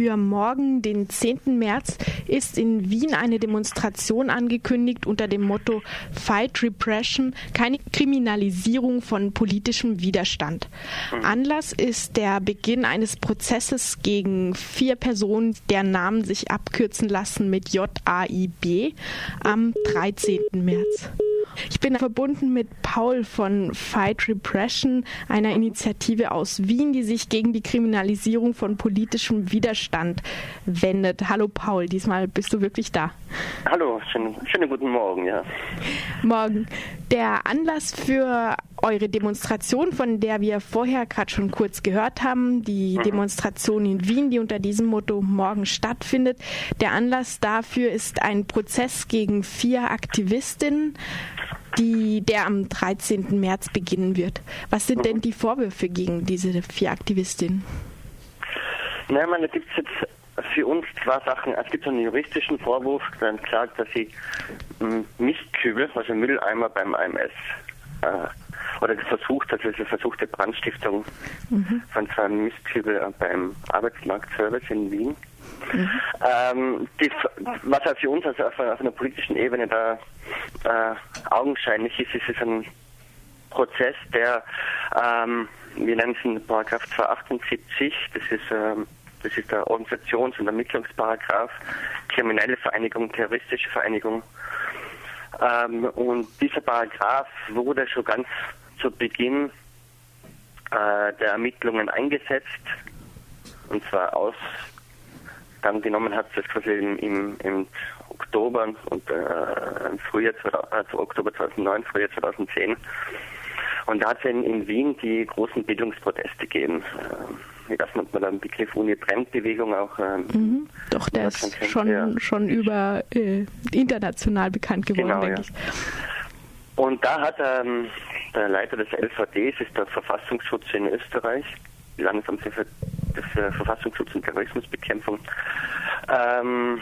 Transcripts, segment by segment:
Für morgen, den 10. März, ist in Wien eine Demonstration angekündigt unter dem Motto Fight Repression, keine Kriminalisierung von politischem Widerstand. Mhm. Anlass ist der Beginn eines Prozesses gegen vier Personen, deren Namen sich abkürzen lassen mit JAIB am 13. März. Ich bin verbunden mit Paul von Fight Repression, einer Initiative aus Wien, die sich gegen die Kriminalisierung von politischem Widerstand wendet. Hallo Paul, diesmal bist du wirklich da. Hallo, schönen, schönen guten Morgen, ja. Morgen. Der Anlass für eure Demonstration, von der wir vorher gerade schon kurz gehört haben, die mhm. Demonstration in Wien, die unter diesem Motto morgen stattfindet. Der Anlass dafür ist ein Prozess gegen vier Aktivistinnen, die, der am 13. März beginnen wird. Was sind denn die Vorwürfe gegen diese vier Aktivistinnen? Naja, man, da gibt es jetzt für uns zwei Sachen. Es gibt einen juristischen Vorwurf, dann klagt, dass sie Mistkübel, also Mülleimer beim AMS, äh, oder versucht, also eine versuchte Brandstiftung mhm. von zwei Mistkübel beim Arbeitsmarktservice in Wien. Mhm. Ähm, die, was halt für uns also auf, auf einer politischen Ebene da äh, augenscheinlich ist, ist es ein Prozess, der, ähm, wir nennen es in Paragraph 278, das ist, ähm, das ist der Organisations- und Ermittlungsparagraph, kriminelle Vereinigung, terroristische Vereinigung. Ähm, und dieser Paragraph wurde schon ganz zu Beginn äh, der Ermittlungen eingesetzt, und zwar aus dann genommen hat, das quasi im, im, im Oktober und äh, im Frühjahr, also Oktober 2009, Frühjahr 2010. Und da hat es in, in, Wien die großen Bildungsproteste gegeben. Äh, das nennt man dann Begriff Uni-Trendbewegung auch. Ähm, mhm. Doch, der ist schon, ja. schon über äh, international bekannt geworden, genau, denke ja. ich. Und da hat ähm, der Leiter des LVDs, ist der Verfassungsschutz in Österreich, Landesamt für für Verfassungsschutz und Terrorismusbekämpfung, ähm,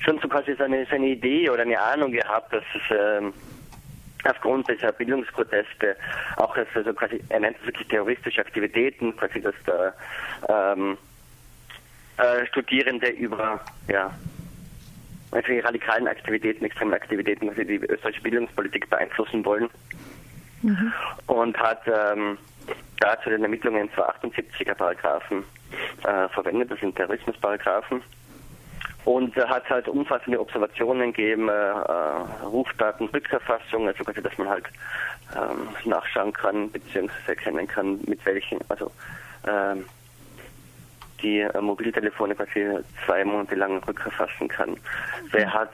schon so quasi seine, seine Idee oder eine Ahnung gehabt, dass es ähm, aufgrund dieser Bildungsproteste auch also quasi, er nennt es wirklich terroristische Aktivitäten, quasi dass da ähm, äh, Studierende über ja, also radikalen Aktivitäten, extremen Aktivitäten, also die österreichische Bildungspolitik beeinflussen wollen. Mhm. Und hat ähm, dazu den Ermittlungen 278er Paragraphen äh, verwendet, das sind Terrorismusparagraphen. Und hat halt umfassende Observationen gegeben, äh, äh, Rufdatenrückerfassung, also quasi, dass man halt ähm, nachschauen kann, beziehungsweise erkennen kann, mit welchen, also ähm, die äh, Mobiltelefone quasi zwei Monate lang rückerfassen kann. Wer hat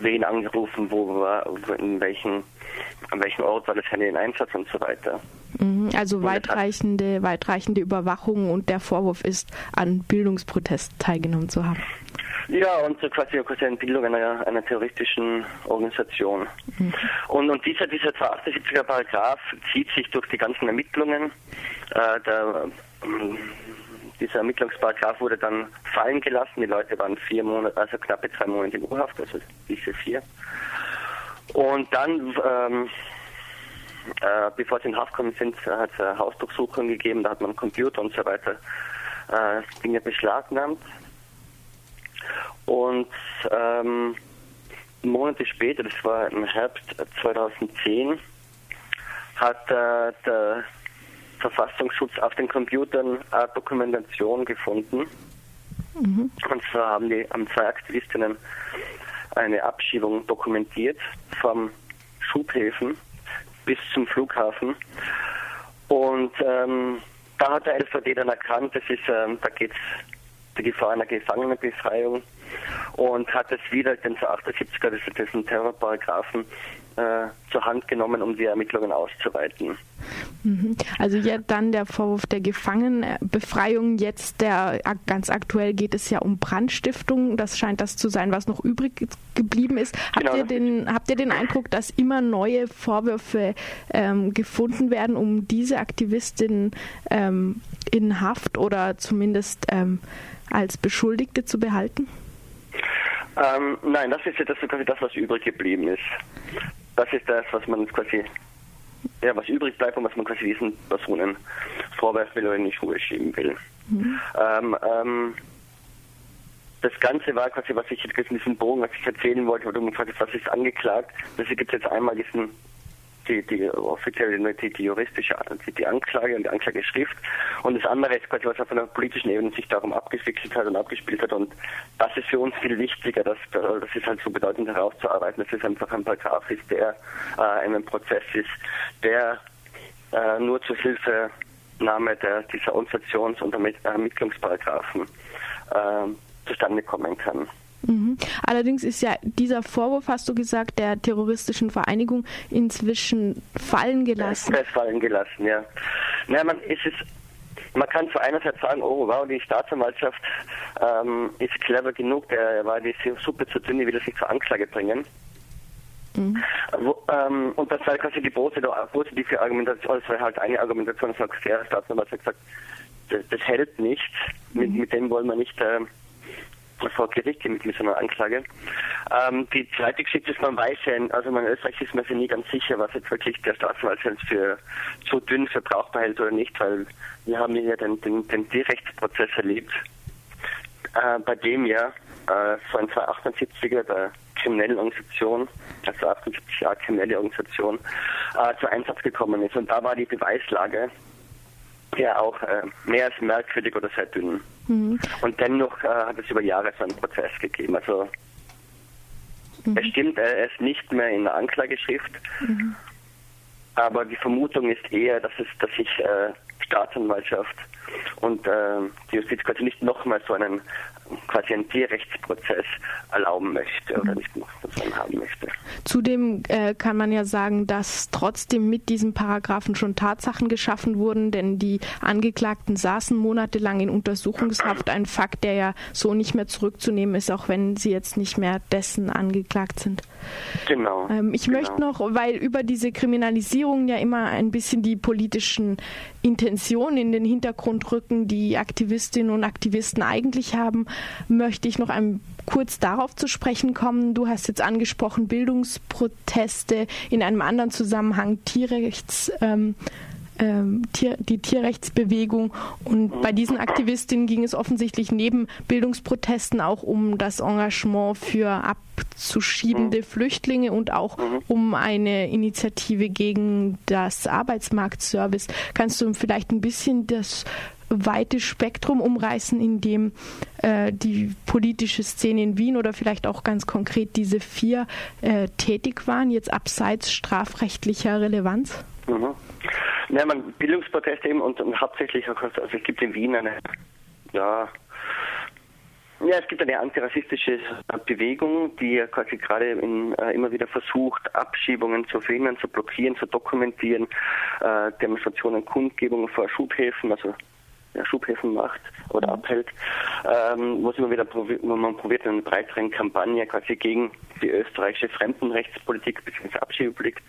wen angerufen, wo war, in welchen, an welchem Ort war das Handy in Einsatz und so weiter. Mhm, also weitreichende, weitreichende Überwachung und der Vorwurf ist, an Bildungsprotesten teilgenommen zu haben. Ja, und so quasi, quasi eine Bildung einer, einer terroristischen Organisation. Mhm. Und, und dieser, dieser 278er Paragraph zieht sich durch die ganzen Ermittlungen. Äh, der, ähm, dieser Ermittlungsparagraph wurde dann fallen gelassen. Die Leute waren vier Monate, also knappe zwei Monate in Urhaft, also diese vier. Und dann ähm, äh, bevor sie in Haft gekommen sind, hat es eine Hausdurchsuchung gegeben, da hat man Computer und so weiter äh, Dinge beschlagnahmt. Und ähm, Monate später, das war im Herbst 2010, hat äh, der Verfassungsschutz auf den Computern eine Dokumentation gefunden. Mhm. Und zwar haben, die, haben zwei Aktivistinnen eine Abschiebung dokumentiert vom Schubhäfen bis zum Flughafen. Und ähm, da hat der LVD dann erkannt, das ist, ähm, da geht es die Gefahr einer Gefangenenbefreiung und hat es wieder den 78er, das ist ein Terrorparagraphen, äh, zur Hand genommen, um die Ermittlungen auszuweiten. Mhm. Also ja, dann der Vorwurf der Gefangenenbefreiung. Jetzt der ganz aktuell geht es ja um Brandstiftung. Das scheint das zu sein, was noch übrig geblieben ist. Habt, genau. ihr, den, habt ihr den Eindruck, dass immer neue Vorwürfe ähm, gefunden werden, um diese Aktivistin ähm, in Haft oder zumindest ähm, als Beschuldigte zu behalten? Ähm, nein, das ist ja das, quasi das, was übrig geblieben ist das ist das, was man quasi, ja, was übrig bleibt und was man quasi diesen Personen vorwerfen will oder in die Schuhe schieben will. Mhm. Ähm, ähm, das Ganze war quasi, was ich jetzt in diesem Bogen, was ich erzählen wollte, wo du gefragt was ist angeklagt. Das gibt jetzt einmal diesen die, die offizielle, die, die juristische, die, Anklage und die Anklageschrift. Und das andere ist quasi, was auf einer politischen Ebene sich darum abgewickelt hat und abgespielt hat. Und das ist für uns viel wichtiger, dass, das ist halt so bedeutend herauszuarbeiten, dass es einfach ein Paragraph ist, der äh, in einem Prozess ist, der äh, nur zur Hilfenahme der, dieser Organisations- und Ermittlungsparagraphen äh, zustande kommen kann. Mhm. Allerdings ist ja dieser Vorwurf, hast du gesagt, der terroristischen Vereinigung inzwischen fallen gelassen. Ja, ist fallen gelassen, ja. Naja, man, ist es, man kann zu einerseits sagen, oh wow, die Staatsanwaltschaft ähm, ist clever genug, der war die Suppe zu dünn, die will das nicht zur Anklage bringen. Mhm. Wo, ähm, und das war quasi die positive Argumentation, das war halt eine Argumentation, das hat der Staatsanwalt gesagt, das, das hält nicht, mhm. mit, mit dem wollen wir nicht äh, vor Gericht mit, mit so einer Anklage. Ähm, die zweite Geschichte ist, man weiß ja, also in Österreich ist man sich nie ganz sicher, was jetzt wirklich der Staatsanwalt für zu dünn für brauchbar hält oder nicht, weil wir haben hier den, den, den Tierrechtsprozess erlebt, äh, bei dem ja äh, so ein 278er der kriminellen Organisation, also 78 Jahre kriminelle Organisation, äh, zu Einsatz gekommen ist. Und da war die Beweislage ja auch äh, mehr als merkwürdig oder sehr dünn. Mhm. Und dennoch äh, hat es über Jahre so einen Prozess gegeben. Also mhm. es stimmt, er ist nicht mehr in der Anklageschrift, mhm. aber die Vermutung ist eher, dass es, dass sich äh, Staatsanwaltschaft und äh, die Justiz quasi nicht nochmal so einen quasi einen Tierrechtsprozess erlauben möchte oder nicht davon haben möchte. Zudem äh, kann man ja sagen, dass trotzdem mit diesem Paragraphen schon Tatsachen geschaffen wurden, denn die Angeklagten saßen monatelang in Untersuchungshaft, ein Fakt, der ja so nicht mehr zurückzunehmen ist, auch wenn sie jetzt nicht mehr dessen angeklagt sind. Genau. Ähm, ich genau. möchte noch, weil über diese Kriminalisierung ja immer ein bisschen die politischen Intentionen in den Hintergrund rücken, die Aktivistinnen und Aktivisten eigentlich haben, möchte ich noch ein kurz darauf zu sprechen kommen. Du hast jetzt angesprochen Bildungsproteste in einem anderen Zusammenhang Tierrechts. Ähm, ähm, die Tierrechtsbewegung. Und bei diesen Aktivistinnen ging es offensichtlich neben Bildungsprotesten auch um das Engagement für abzuschiebende Flüchtlinge und auch um eine Initiative gegen das Arbeitsmarktservice. Kannst du vielleicht ein bisschen das weite Spektrum umreißen, in dem äh, die politische Szene in Wien oder vielleicht auch ganz konkret diese vier äh, tätig waren, jetzt abseits strafrechtlicher Relevanz? Mhm. Ja, man, Bildungsproteste eben und, und hauptsächlich auch, also es gibt in Wien eine, ja, ja, es gibt eine antirassistische Bewegung, die quasi gerade in, äh, immer wieder versucht, Abschiebungen zu verhindern, zu blockieren, zu dokumentieren, äh, Demonstrationen, Kundgebungen vor Schubhäfen, also ja, Schubhäfen macht oder abhält, ähm, wo immer wieder probiert, man probiert, eine breitere Kampagne quasi gegen die österreichische Fremdenrechtspolitik bzw. Abschiebepolitik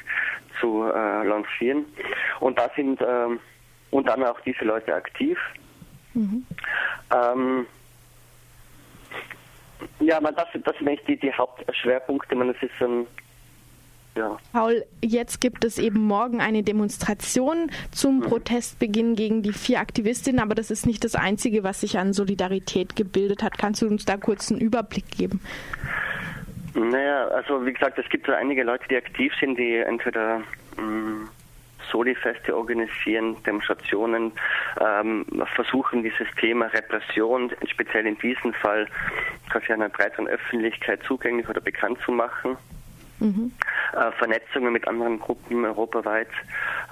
zu äh, lancieren. Und da sind ähm, unter anderem auch diese Leute aktiv. Mhm. Ähm, ja, man, das, das sind eigentlich die, die Hauptschwerpunkte. Man, das ist ähm, ja. Paul, jetzt gibt es eben morgen eine Demonstration zum mhm. Protestbeginn gegen die vier Aktivistinnen, aber das ist nicht das Einzige, was sich an Solidarität gebildet hat. Kannst du uns da kurz einen Überblick geben? Naja, also wie gesagt, es gibt so einige Leute, die aktiv sind, die entweder mh, mm, Soli-Feste organisieren, Demonstrationen, ähm, versuchen dieses Thema Repression, speziell in diesem Fall, quasi einer breiteren Öffentlichkeit zugänglich oder bekannt zu machen. Mhm. Äh, Vernetzungen mit anderen Gruppen europaweit,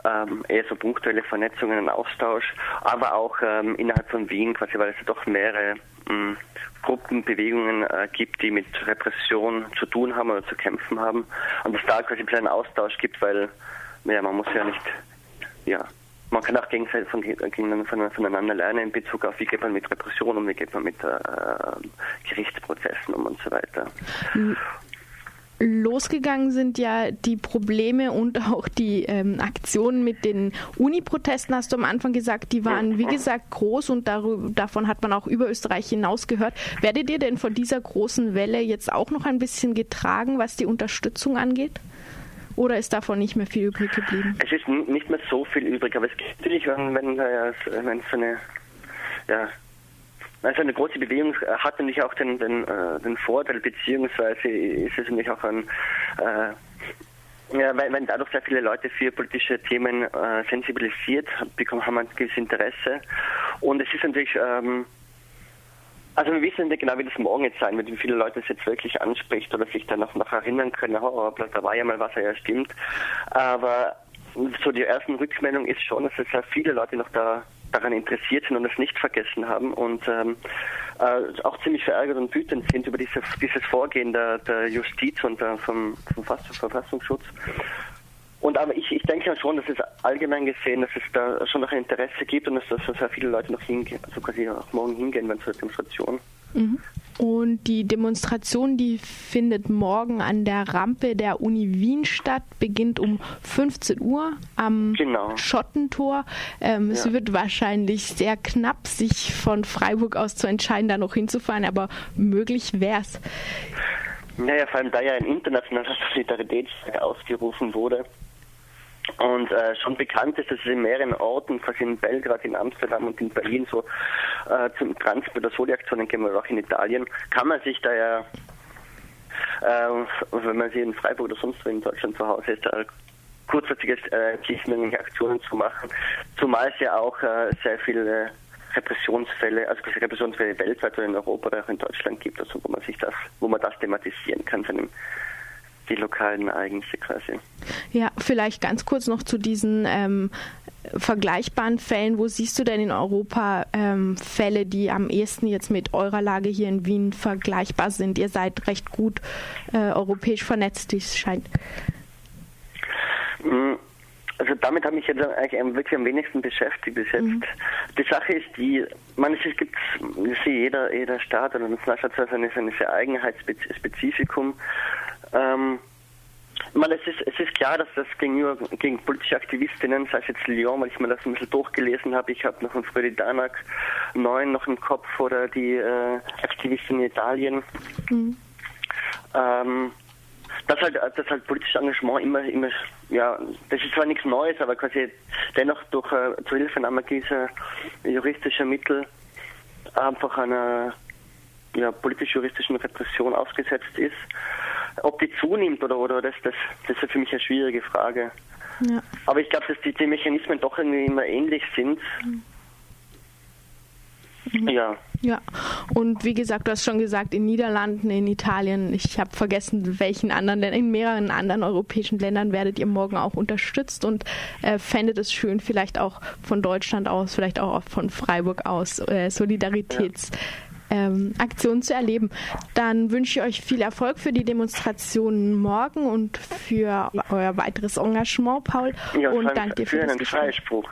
ähm, eher so punktuelle Vernetzungen, ein Austausch, aber auch ähm, innerhalb von Wien, quasi, weil es ja doch mehrere mh, Gruppen, Bewegungen äh, gibt, die mit Repression zu tun haben oder zu kämpfen haben. Und dass da quasi einen Austausch gibt, weil ja, man muss ja nicht, ja, man kann auch gegenseitig von, von, voneinander lernen in Bezug auf, wie geht man mit Repression um, wie geht man mit äh, Gerichtsprozessen um und so weiter. Losgegangen sind ja die Probleme und auch die ähm, Aktionen mit den Uni-Protesten, hast du am Anfang gesagt, die waren wie gesagt groß und darüber, davon hat man auch über Österreich hinaus gehört. Werdet ihr denn von dieser großen Welle jetzt auch noch ein bisschen getragen, was die Unterstützung angeht? Oder ist davon nicht mehr viel übrig geblieben? Es ist nicht mehr so viel übrig, aber es gibt natürlich, wenn, wenn, wenn so eine ja, also eine große Bewegung hat natürlich auch den, den, äh, den Vorteil, beziehungsweise ist es natürlich auch ein äh, ja, weil, dadurch sehr viele Leute für politische Themen äh, sensibilisiert bekommen, haben ein gewisses Interesse. Und es ist natürlich, ähm, also wir wissen nicht genau, wie das morgen jetzt sein wird, wie viele Leute es jetzt wirklich anspricht oder sich dann noch, noch erinnern können, oh, da war ja mal was, ja stimmt. Aber so die ersten Rückmeldungen ist schon, dass es sehr viele Leute noch da daran interessiert sind und es nicht vergessen haben und ähm, äh, auch ziemlich verärgert und wütend sind über diese, dieses Vorgehen der, der Justiz und der, vom, vom Verfassungsschutz. Und aber ich, ich denke schon, dass es allgemein gesehen, dass es da schon noch ein Interesse gibt und dass, dass sehr viele Leute noch hingehen, also quasi auch morgen hingehen, wenn zur Demonstration. Mhm. Und die Demonstration, die findet morgen an der Rampe der Uni Wien statt, beginnt um 15 Uhr am genau. Schottentor. Ähm, ja. Es wird wahrscheinlich sehr knapp, sich von Freiburg aus zu entscheiden, da noch hinzufahren, aber möglich wäre es. Naja, vor allem da ja ein internationaler Solidaritätstag ausgerufen wurde, und äh, schon bekannt ist, dass es in mehreren Orten, quasi in Belgrad, in Amsterdam und in Berlin so äh, zum Transport oder Soli-Aktionen gehen, oder auch in Italien, kann man sich da ja, äh, wenn man sie in Freiburg oder sonst wo in Deutschland zu Hause ist, da kurzfristiges äh, Aktionen zu machen, zumal es ja auch äh, sehr viele Repressionsfälle, also Repressionsfälle weltweit oder in Europa oder auch in Deutschland gibt, also wo man sich das, wo man das thematisieren kann, seinem die lokalen Ereignisse quasi. Ja, vielleicht ganz kurz noch zu diesen ähm, vergleichbaren Fällen. Wo siehst du denn in Europa ähm, Fälle, die am ehesten jetzt mit eurer Lage hier in Wien vergleichbar sind? Ihr seid recht gut äh, europäisch vernetzt, wie es scheint. Mm, also damit habe ich jetzt eigentlich wirklich am wenigsten beschäftigt bis jetzt. Mhm. Die Sache ist die, man es gibt jeder, jeder Staat oder Nationalstaat hat seine, seine Eigenheitsspezifikum ähm, man, es, ist, es ist klar, dass das gegenüber gegen politische Aktivistinnen, sei es jetzt Lyon, weil ich mir das ein bisschen durchgelesen habe, ich habe noch einen Freddy Danak 9 noch im Kopf oder die äh, Aktivistin in Italien. Mhm. Ähm, dass halt, dass halt politisches Engagement immer, immer, ja, das ist zwar nichts Neues, aber quasi dennoch durch äh, zur Hilfenahme dieser juristischer Mittel einfach einer ja, politisch-juristischen Repression ausgesetzt ist. Ob die zunimmt oder, oder das, das, das ist für mich eine schwierige Frage. Ja. Aber ich glaube, dass die, die, Mechanismen doch irgendwie immer ähnlich sind. Mhm. Ja. Ja, und wie gesagt, du hast schon gesagt, in Niederlanden, in Italien, ich habe vergessen, welchen anderen, in mehreren anderen europäischen Ländern werdet ihr morgen auch unterstützt und äh, fändet es schön, vielleicht auch von Deutschland aus, vielleicht auch von Freiburg aus, äh, Solidaritäts. Ja ähm, Aktion zu erleben. Dann wünsche ich euch viel Erfolg für die Demonstrationen morgen und für euer weiteres Engagement, Paul. Ja, und danke dir für, für den Freispruch.